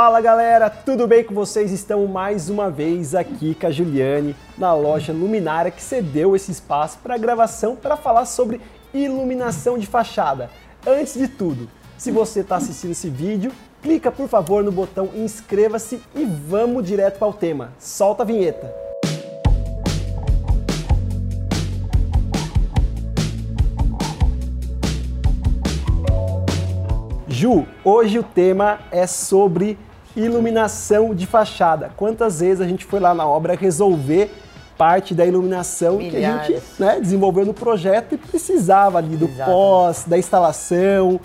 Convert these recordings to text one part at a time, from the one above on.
Fala galera, tudo bem com vocês? Estamos mais uma vez aqui com a Juliane na loja Luminária que cedeu esse espaço para gravação para falar sobre iluminação de fachada. Antes de tudo, se você está assistindo esse vídeo, clica por favor no botão inscreva-se e vamos direto para o tema. Solta a vinheta. Ju, hoje o tema é sobre iluminação de fachada. Quantas vezes a gente foi lá na obra resolver parte da iluminação Milhares. que a gente né, desenvolveu no projeto e precisava ali do Exatamente. pós, da instalação.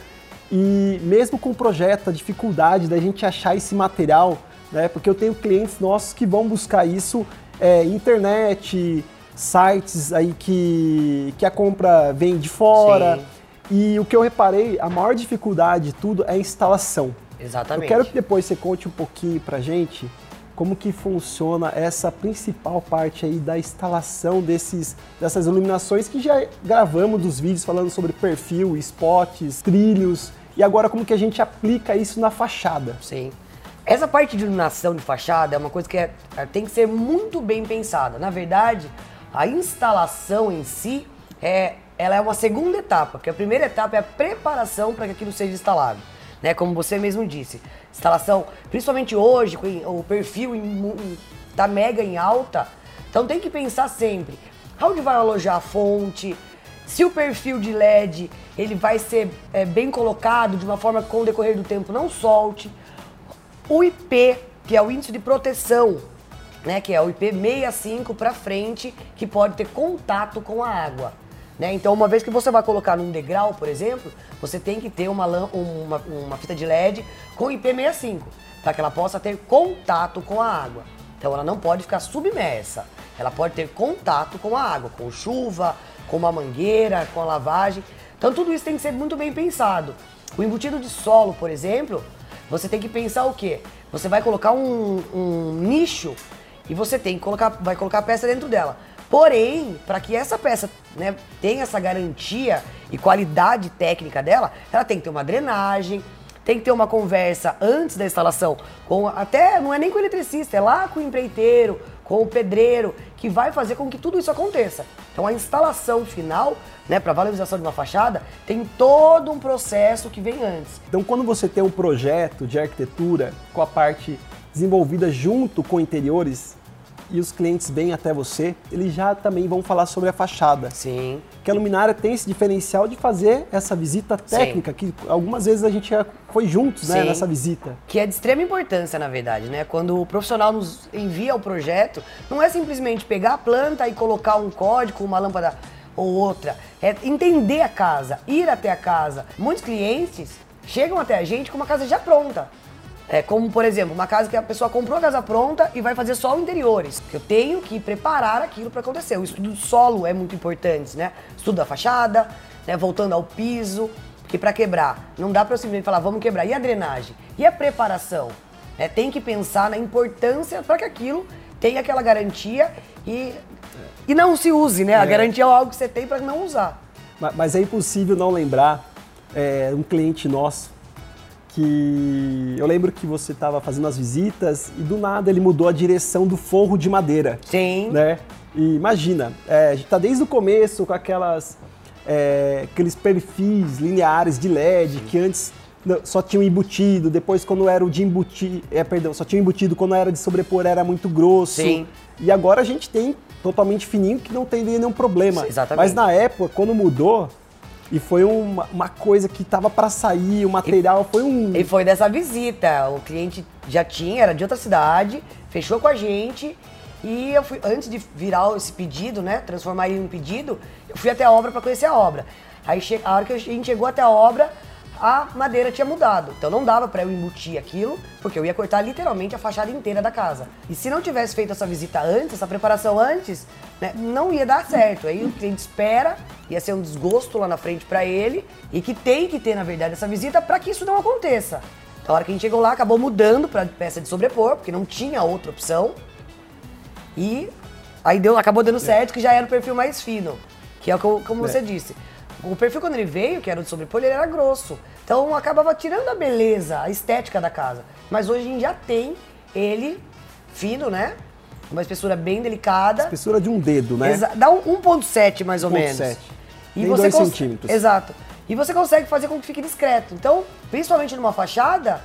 E mesmo com o projeto, a dificuldade da gente achar esse material, né, porque eu tenho clientes nossos que vão buscar isso é, internet, sites aí que, que a compra vem de fora. Sim. E o que eu reparei, a maior dificuldade de tudo é a instalação. Exatamente. Eu quero que depois você conte um pouquinho pra gente como que funciona essa principal parte aí da instalação desses, dessas iluminações que já gravamos dos vídeos falando sobre perfil, spots, trilhos e agora como que a gente aplica isso na fachada. Sim. Essa parte de iluminação de fachada é uma coisa que é- é- tem que ser muito bem pensada. Na verdade, a instalação em si é, ela é uma segunda etapa, porque a primeira etapa é a preparação para que aquilo seja instalado. Né? Como você mesmo disse, instalação, principalmente hoje, com o perfil está mega em alta, então tem que pensar sempre onde vai alojar a fonte, se o perfil de LED ele vai ser é, bem colocado de uma forma que com o decorrer do tempo não solte. O IP, que é o índice de proteção, né, que é o IP 65 para frente, que pode ter contato com a água. Né? Então, uma vez que você vai colocar num degrau, por exemplo, você tem que ter uma, uma, uma fita de LED com IP 65, para que ela possa ter contato com a água. Então, ela não pode ficar submersa. Ela pode ter contato com a água, com chuva, com uma mangueira, com a lavagem. Então, tudo isso tem que ser muito bem pensado. O embutido de solo, por exemplo, você tem que pensar o quê? Você vai colocar um, um nicho e você tem que colocar, vai colocar a peça dentro dela. Porém, para que essa peça né, tenha essa garantia e qualidade técnica dela, ela tem que ter uma drenagem, tem que ter uma conversa antes da instalação com até não é nem com o eletricista, é lá com o empreiteiro, com o pedreiro, que vai fazer com que tudo isso aconteça. Então a instalação final, né, para valorização de uma fachada, tem todo um processo que vem antes. Então, quando você tem um projeto de arquitetura com a parte desenvolvida junto com interiores e os clientes vêm até você, eles já também vão falar sobre a fachada. Sim. que a luminária tem esse diferencial de fazer essa visita técnica, que algumas vezes a gente foi juntos né, Sim. nessa visita. Que é de extrema importância, na verdade, né? Quando o profissional nos envia o projeto, não é simplesmente pegar a planta e colocar um código, uma lâmpada ou outra. É entender a casa, ir até a casa. Muitos clientes chegam até a gente com uma casa já pronta. É como, por exemplo, uma casa que a pessoa comprou a casa pronta e vai fazer só o interiores. Eu tenho que preparar aquilo para acontecer. O estudo do solo é muito importante, né? Estudo da fachada, né? voltando ao piso. Porque para quebrar, não dá para simplesmente falar, vamos quebrar. E a drenagem? E a preparação? É, tem que pensar na importância para que aquilo tenha aquela garantia e, e não se use, né? A garantia é algo que você tem para não usar. Ma- Mas é impossível não lembrar é, um cliente nosso que eu lembro que você estava fazendo as visitas e do nada ele mudou a direção do forro de madeira. Sim. né? E imagina, é, a gente tá desde o começo com aquelas, é, aqueles perfis lineares de LED que antes só tinham embutido, depois quando era o de embutir, é, perdão, só tinha embutido quando era de sobrepor era muito grosso. Sim. E agora a gente tem totalmente fininho que não tem nenhum problema. Exatamente. Mas na época, quando mudou, e foi uma, uma coisa que tava para sair, o material foi um... E foi dessa visita. O cliente já tinha, era de outra cidade, fechou com a gente. E eu fui, antes de virar esse pedido, né? Transformar ele em um pedido, eu fui até a obra para conhecer a obra. Aí a hora que a gente chegou até a obra, a madeira tinha mudado. Então não dava para eu embutir aquilo, porque eu ia cortar literalmente a fachada inteira da casa. E se não tivesse feito essa visita antes, essa preparação antes, né, não ia dar certo. Aí o cliente espera, ia ser um desgosto lá na frente para ele, e que tem que ter, na verdade, essa visita para que isso não aconteça. Então, a hora que a gente chegou lá, acabou mudando para peça de sobrepor, porque não tinha outra opção. E aí deu, acabou dando certo, que já era o perfil mais fino. Que é o que como você disse. O perfil quando ele veio, que era o de sobrepor, ele era grosso. Então acabava tirando a beleza, a estética da casa. Mas hoje em dia tem ele fino, né? Uma espessura bem delicada. Espessura de um dedo, né? Exa dá um 1.7 mais ou 1.7. menos. E Nem você 2 centímetros. Exato. E você consegue fazer com que fique discreto. Então, principalmente numa fachada,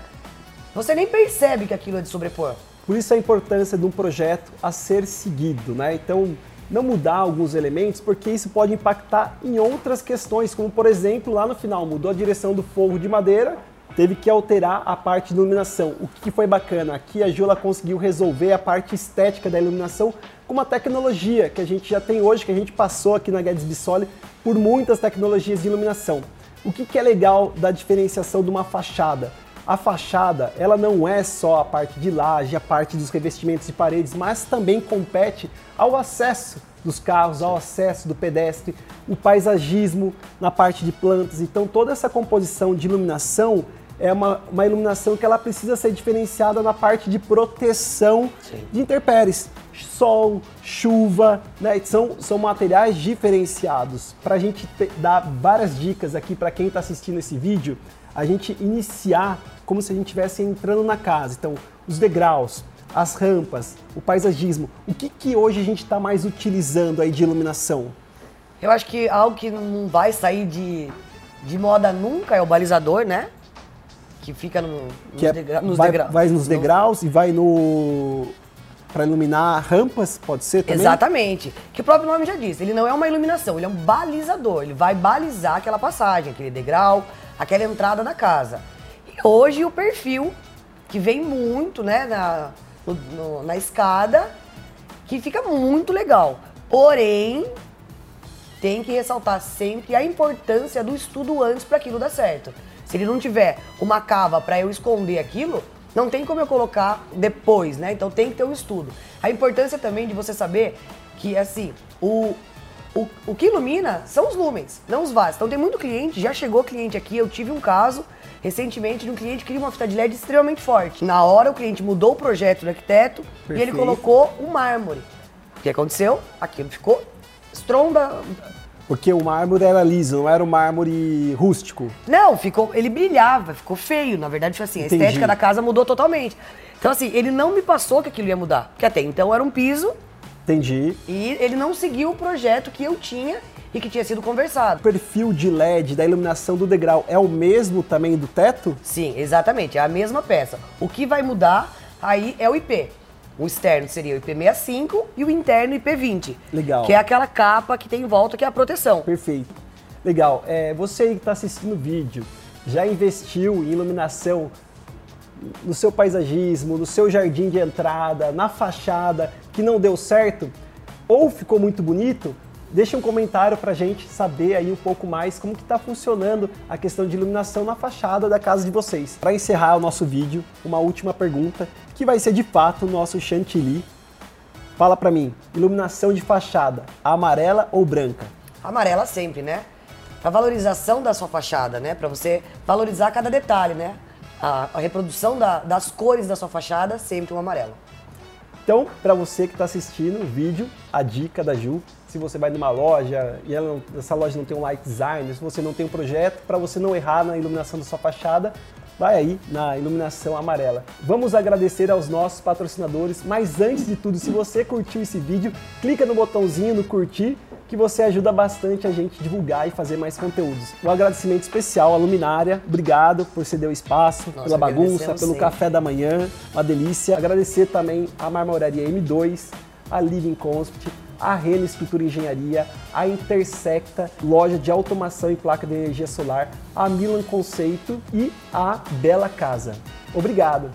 você nem percebe que aquilo é de sobrepor. Por isso a importância de um projeto a ser seguido, né? Então, não mudar alguns elementos, porque isso pode impactar em outras questões, como por exemplo, lá no final mudou a direção do forro de madeira, teve que alterar a parte de iluminação. O que foi bacana? Aqui a Jula conseguiu resolver a parte estética da iluminação com uma tecnologia que a gente já tem hoje, que a gente passou aqui na Guedes Bissoli por muitas tecnologias de iluminação. O que, que é legal da diferenciação de uma fachada? A fachada, ela não é só a parte de laje, a parte dos revestimentos de paredes, mas também compete ao acesso dos carros, ao acesso do pedestre, o paisagismo na parte de plantas. Então toda essa composição de iluminação é uma, uma iluminação que ela precisa ser diferenciada na parte de proteção Sim. de intempéries. Sol, chuva, né? São, são materiais diferenciados. Para a gente dar várias dicas aqui para quem está assistindo esse vídeo, a gente iniciar como se a gente estivesse entrando na casa. Então, os degraus, as rampas, o paisagismo. O que, que hoje a gente está mais utilizando aí de iluminação? Eu acho que algo que não vai sair de, de moda nunca é o balizador, né? Que fica no, nos, que é, degra nos vai, degraus. Vai nos degraus no... e vai no. para iluminar rampas, pode ser também? Exatamente. Que o próprio nome já diz, ele não é uma iluminação, ele é um balizador. Ele vai balizar aquela passagem, aquele degrau, aquela entrada da casa. E hoje o perfil, que vem muito, né, na, no, na escada, que fica muito legal. Porém, tem que ressaltar sempre a importância do estudo antes para aquilo dar certo. Se ele não tiver uma cava para eu esconder aquilo, não tem como eu colocar depois, né? Então tem que ter um estudo. A importância também de você saber que, assim, o, o, o que ilumina são os lumens, não os vasos. Então tem muito cliente, já chegou cliente aqui, eu tive um caso recentemente de um cliente que queria uma fita de LED extremamente forte. Na hora o cliente mudou o projeto do arquiteto Perfeito. e ele colocou o mármore. O que aconteceu? Aquilo ficou estronda. Porque o mármore era liso, não era o mármore rústico. Não, ficou, ele brilhava, ficou feio. Na verdade, foi assim, Entendi. a estética da casa mudou totalmente. Então, assim, ele não me passou que aquilo ia mudar. Porque até então era um piso. Entendi. E ele não seguiu o projeto que eu tinha e que tinha sido conversado. O perfil de LED da iluminação do degrau é o mesmo também do teto? Sim, exatamente, é a mesma peça. O que vai mudar aí é o IP. O externo seria o IP65 e o interno IP20. Legal. Que é aquela capa que tem em volta, que é a proteção. Perfeito. Legal. É, você que está assistindo o vídeo, já investiu em iluminação no seu paisagismo, no seu jardim de entrada, na fachada, que não deu certo? Ou ficou muito bonito? Deixe um comentário para a gente saber aí um pouco mais como que está funcionando a questão de iluminação na fachada da casa de vocês. Para encerrar o nosso vídeo, uma última pergunta, que vai ser de fato o nosso chantilly. Fala para mim, iluminação de fachada, amarela ou branca? Amarela sempre, né? Para valorização da sua fachada, né? Para você valorizar cada detalhe, né? A, a reprodução da, das cores da sua fachada, sempre um amarelo. Então, para você que está assistindo o vídeo, a dica da Ju, se você vai numa loja e ela, essa loja não tem um light design, se você não tem um projeto, para você não errar na iluminação da sua fachada, vai aí na iluminação amarela. Vamos agradecer aos nossos patrocinadores, mas antes de tudo, se você curtiu esse vídeo, clica no botãozinho no curtir que você ajuda bastante a gente divulgar e fazer mais conteúdos. Um agradecimento especial à Luminária, obrigado por ceder o espaço, Nossa, pela bagunça, pelo café da manhã, uma delícia. Agradecer também à Marmoraria M2, a Living Concept, a Rena Estrutura e Engenharia, a Intersecta, loja de automação e placa de energia solar, a Milan Conceito e a Bela Casa. Obrigado!